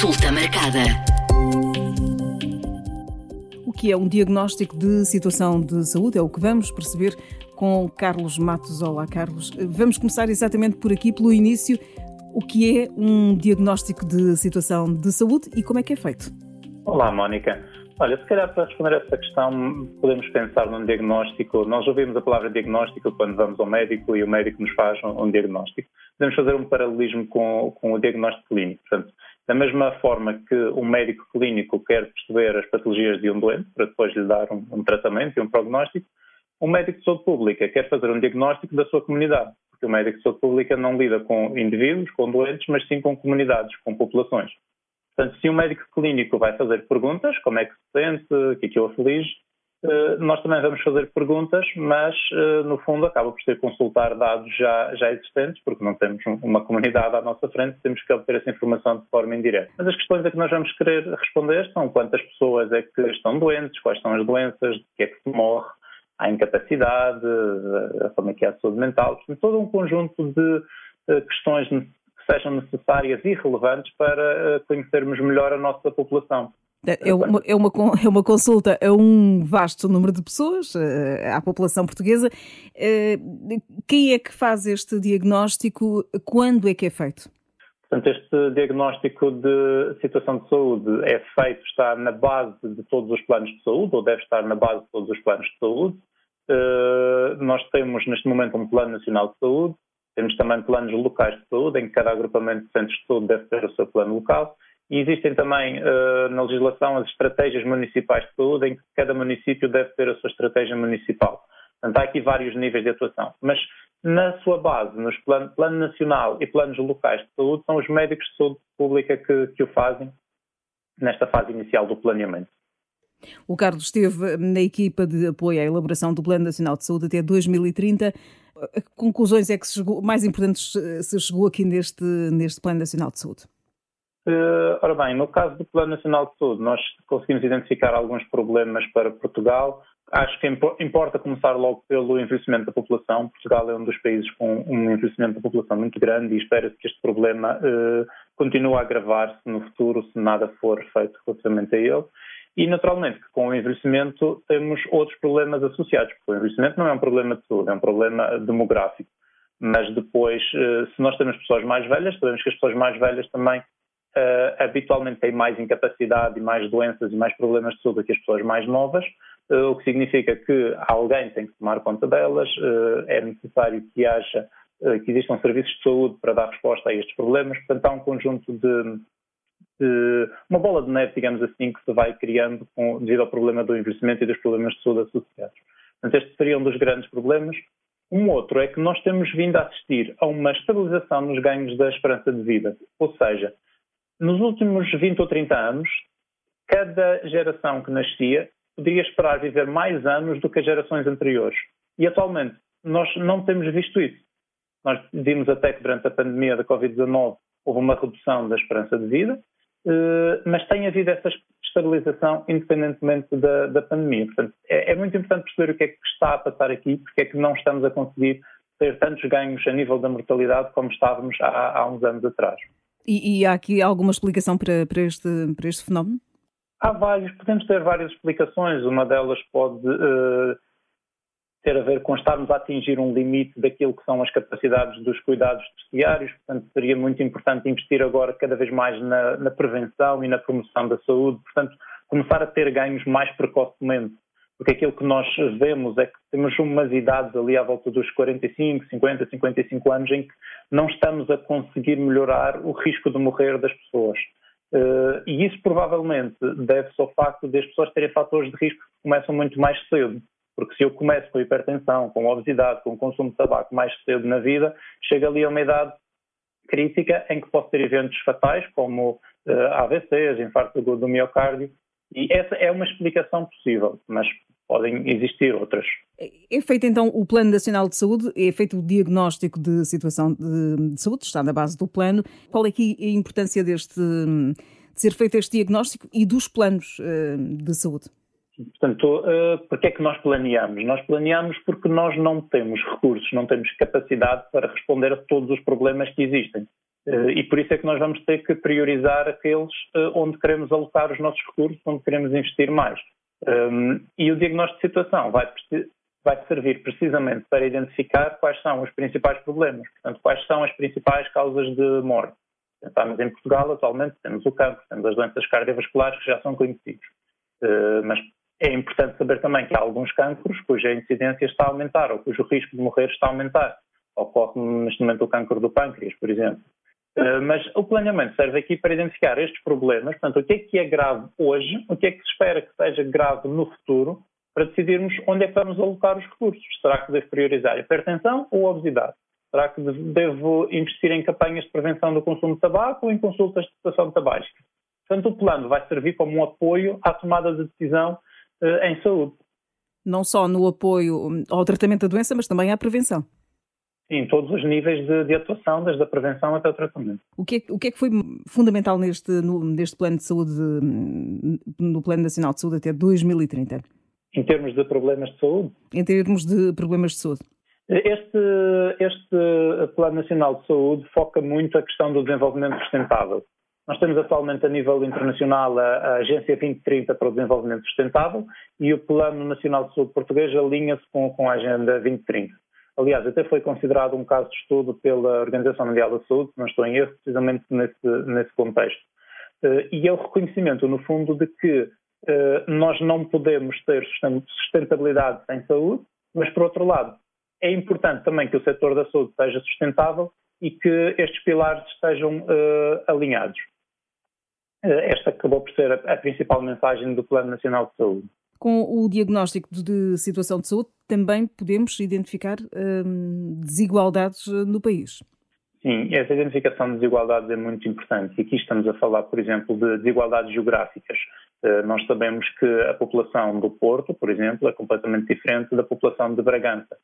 Consulta marcada. O que é um diagnóstico de situação de saúde? É o que vamos perceber com Carlos Matos. Olá, Carlos. Vamos começar exatamente por aqui, pelo início. O que é um diagnóstico de situação de saúde e como é que é feito? Olá, Mónica. Olha, se calhar para responder a essa questão, podemos pensar num diagnóstico. Nós ouvimos a palavra diagnóstico quando vamos ao médico e o médico nos faz um, um diagnóstico. Podemos fazer um paralelismo com, com o diagnóstico clínico. Portanto, da mesma forma que um médico clínico quer perceber as patologias de um doente para depois lhe dar um, um tratamento e um prognóstico, um médico de saúde pública quer fazer um diagnóstico da sua comunidade, porque o médico de saúde pública não lida com indivíduos, com doentes, mas sim com comunidades, com populações. Portanto, se um médico clínico vai fazer perguntas, como é que se sente, o que é que o aflige, nós também vamos fazer perguntas, mas eh, no fundo acaba por ser consultar dados já, já existentes, porque não temos uma comunidade à nossa frente, temos que obter essa informação de forma indireta. Mas as questões a que nós vamos querer responder são quantas pessoas é que estão doentes, quais são as doenças, de que é que se morre, há incapacidade, a forma que há a saúde mental, portanto, todo um conjunto de eh, questões sejam necessárias e relevantes para eh, conhecermos melhor a nossa população. É uma, é, uma, é uma consulta a um vasto número de pessoas, eh, à população portuguesa. Eh, quem é que faz este diagnóstico? Quando é que é feito? Portanto, este diagnóstico de situação de saúde é feito, está na base de todos os planos de saúde, ou deve estar na base de todos os planos de saúde. Nós temos neste momento um Plano Nacional de Saúde, temos também planos locais de saúde, em que cada agrupamento de centros de saúde deve ter o seu plano local. E existem também uh, na legislação as estratégias municipais de saúde, em que cada município deve ter a sua estratégia municipal. Portanto, há aqui vários níveis de atuação. Mas, na sua base, nos plano, plano nacional e planos locais de saúde, são os médicos de saúde pública que, que o fazem nesta fase inicial do planeamento. O Carlos esteve na equipa de apoio à elaboração do Plano Nacional de Saúde até 2030. Que conclusões é que se chegou, mais importantes se chegou aqui neste, neste Plano Nacional de Saúde? Uh, ora bem, no caso do Plano Nacional de Saúde, nós conseguimos identificar alguns problemas para Portugal. Acho que importa começar logo pelo envelhecimento da população. Portugal é um dos países com um envelhecimento da população muito grande e espera-se que este problema uh, continue a agravar-se no futuro se nada for feito relativamente a ele. E, naturalmente, que com o envelhecimento temos outros problemas associados, porque o envelhecimento não é um problema de saúde, é um problema demográfico. Mas depois, eh, se nós temos pessoas mais velhas, sabemos que as pessoas mais velhas também uh, habitualmente têm mais incapacidade e mais doenças e mais problemas de saúde que as pessoas mais novas, uh, o que significa que alguém tem que tomar conta delas, uh, é necessário que haja, que existam serviços de saúde para dar resposta a estes problemas, portanto há um conjunto de, uma bola de neve, digamos assim, que se vai criando com, devido ao problema do envelhecimento e dos problemas de saúde associados. Portanto, este seria um dos grandes problemas. Um outro é que nós temos vindo a assistir a uma estabilização nos ganhos da esperança de vida. Ou seja, nos últimos 20 ou 30 anos, cada geração que nascia poderia esperar viver mais anos do que as gerações anteriores. E atualmente nós não temos visto isso. Nós vimos até que durante a pandemia da Covid-19 houve uma redução da esperança de vida, eh, mas tem havido essa estabilização independentemente da, da pandemia. Portanto, é, é, muito importante perceber o que é que está a passar aqui, porque é que não estamos a conseguir ter tantos ganhos a nível da mortalidade como estávamos há, há uns anos atrás. E, e, há aqui alguma explicação para, para, este, para este fenómeno? Há vários, podemos ter várias explicações. Uma delas pode uh, ter a ver com estarmos a atingir um limite daquilo que são as capacidades dos cuidados terciários, portanto seria muito importante investir agora cada vez mais na, na prevenção e na promoção da saúde, portanto começar a ter ganhos mais precocemente, porque aquilo que nós vemos é que temos umas idades ali à volta dos 45, 50, 55 anos em que não estamos a conseguir melhorar o risco de morrer das pessoas. Uh, e isso provavelmente deve-se ao facto de as pessoas terem fatores de risco que começam muito mais cedo. Porque se eu começo com hipertensão, com obesidade, com consumo de tabaco mais cedo na vida, chega ali a uma idade crítica em que posso ter eventos fatais, como uh, eh, AVCs, infarto do miocárdio, e essa é uma explicação possível, mas podem existir outras. É feito então o Plano Nacional de Saúde, é feito o diagnóstico de situação de, de saúde, está na base do plano. Qual é aqui a importância deste, de ser feito este diagnóstico e dos planos uh, de saúde? Portanto, uh, porque é que nós planeamos? Nós planeamos porque nós não temos recursos, não temos capacidade para responder a todos os problemas que existem. E por isso é que nós vamos ter que priorizar aqueles onde queremos alocar os nossos recursos, onde queremos investir mais. E o diagnóstico de situação vai, vai servir precisamente para identificar quais são os principais problemas, portanto, quais são as principais causas de morte. Estamos em Portugal, atualmente, temos o cancro, temos as doenças cardiovasculares que já são conhecidos. Mas é importante saber também que há alguns cancros cuja incidência está a aumentar ou cujo risco de morrer está a aumentar. Ocorre neste momento o cancro do pâncreas, por exemplo. Uh, mas o planeamento serve aqui para identificar estes problemas, portanto, o que é que é grave hoje, o que é que se espera que seja grave no futuro, para decidirmos onde é que vamos alocar os recursos. Será que devo priorizar hipertensão ou obesidade? Será que devo investir em campanhas de prevenção do consumo de tabaco ou em consultas de situação tabágica? Portanto, o plano vai servir como um apoio à tomada de decisão eh, em saúde. Não só no apoio ao tratamento da doença, mas também à prevenção. Sim, todos os níveis de, de, atuação, desde a prevenção até o tratamento. O que é, o que, é que foi fundamental neste, no, neste plano de saúde, no Plano Nacional de Saúde até 2030? Em termos de problemas de saúde? Em termos de problemas de saúde. Este, este Plano Nacional de Saúde foca muito a questão do desenvolvimento sustentável. Nós temos atualmente a nível internacional a, a, Agência 2030 para o Desenvolvimento Sustentável e o Plano Nacional de Saúde Português alinha-se com, com, a Agenda 2030. Aliás, até foi considerado um caso de estudo pela Organização Mundial da Saúde, se não estou em erro, precisamente nesse, nesse contexto. Uh, e é o reconhecimento, no fundo, de que uh, nós não podemos ter sustentabilidade sem saúde, mas, por outro lado, é importante também que o setor da saúde seja sustentável e que estes pilares estejam uh, alinhados. Eh, esta acabou por ser a, principal mensagem do Plano Nacional de Saúde. Com o diagnóstico de situação de saúde, também podemos identificar hum, desigualdades eh, no país. Sim, essa identificação de desigualdades é muito importante. E aqui estamos a falar, por exemplo, de desigualdades geográficas. Uh, nós sabemos que a população do Porto, por exemplo, é completamente diferente da população de Bragança.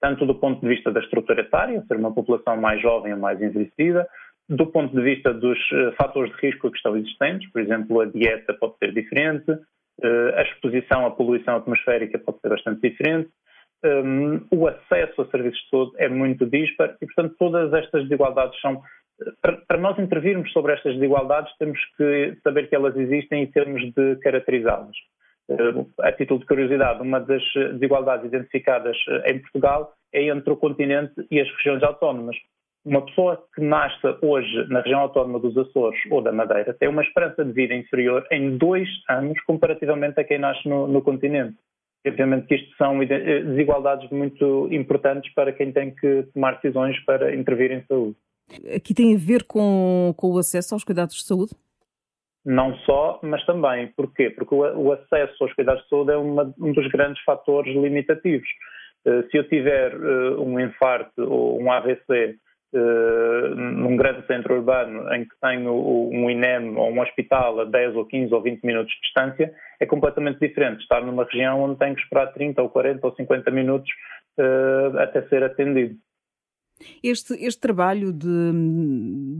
Tanto do ponto de vista da estrutura etária, ser uma população mais jovem ou mais envelhecida, do ponto de vista dos uh, fatores de risco que estão existentes, por exemplo, a dieta pode ser diferente, a exposição à poluição atmosférica pode ser bastante diferente, um, o acesso a serviços de saúde é muito dispar e, portanto, todas estas desigualdades são. Para, para nós intervirmos sobre estas desigualdades, temos que saber que elas existem e termos de caracterizá-las. Uh, a título de curiosidade, uma das desigualdades identificadas em Portugal é entre o continente e as regiões autónomas uma pessoa que nasce hoje na região autónoma dos Açores ou da Madeira tem uma esperança de vida inferior em dois anos comparativamente a quem nasce no, no continente. Obviamente que isto são eh, desigualdades muito importantes para quem tem que tomar decisões para intervir em saúde. Aqui tem a ver com, com o acesso aos cuidados de saúde? Não só, mas também. Porquê? Porque o, o acesso aos cuidados de saúde é uma, um dos grandes fatores limitativos. Uh, se eu tiver uh, um infarto ou um AVC Uh, num grande centro urbano em que tenho um INEM ou um hospital a 10 ou 15 ou 20 minutos de distância, é completamente diferente estar numa região onde tenho que esperar 30 ou 40 ou 50 minutos uh, até ser atendido. Este, este trabalho de,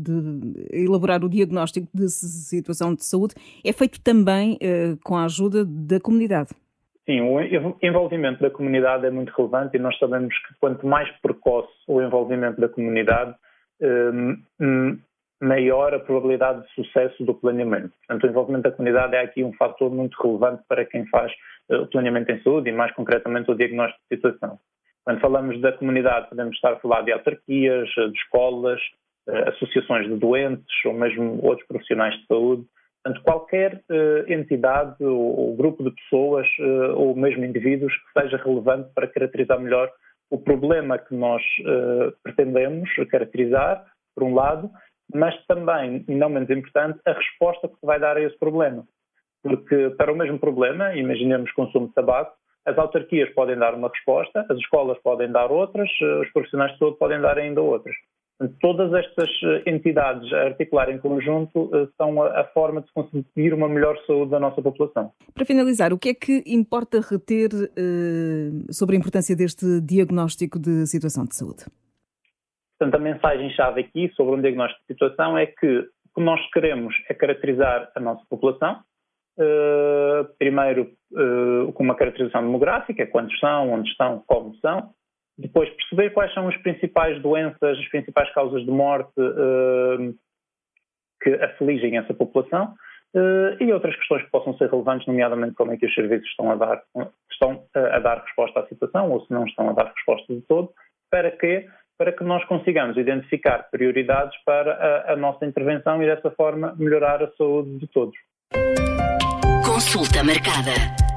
de, elaborar o diagnóstico de situação de saúde é feito também uh, com a ajuda da comunidade. Sim, o envolvimento da comunidade é muito relevante e nós sabemos que quanto mais precoce o envolvimento da comunidade, hum, maior a probabilidade de sucesso do planeamento. Portanto, o envolvimento da comunidade é aqui um fator muito relevante para quem faz eh, o planeamento em saúde e, mais concretamente, o diagnóstico de situação. Quando falamos da comunidade, podemos estar a falar de autarquias, de escolas, eh, associações de doentes ou mesmo outros profissionais de saúde. Portanto, qualquer uh, entidade ou, ou, grupo de pessoas uh, ou mesmo indivíduos que seja relevante para caracterizar melhor o problema que nós uh, pretendemos caracterizar, por um lado, mas também, e não menos importante, a resposta que se vai dar a esse problema. Porque para o mesmo problema, imaginemos consumo de tabaco, as autarquias podem dar uma resposta, as escolas podem dar outras, os profissionais de saúde podem dar ainda outras. Todas estas eh, entidades a articular em conjunto eh, são a forma de se conseguir uma melhor saúde da nossa população. Para finalizar, o que é que importa reter uh, sobre a importância deste diagnóstico de situação de saúde? Portanto, a mensagem-chave aqui sobre um diagnóstico de situação é que o que nós queremos é caracterizar a nossa população, primeiro com uma caracterização demográfica, quantos são, onde estão, como são, depois perceber quais são as principais doenças, as principais causas de morte uh, que afligem essa população uh, e outras questões que possam ser relevantes, nomeadamente como é que os serviços estão a dar, estão a dar resposta à situação ou se não estão a dar resposta de todo, para que para que nós consigamos identificar prioridades para a, a nossa intervenção e dessa forma melhorar a saúde de todos. Consulta marcada.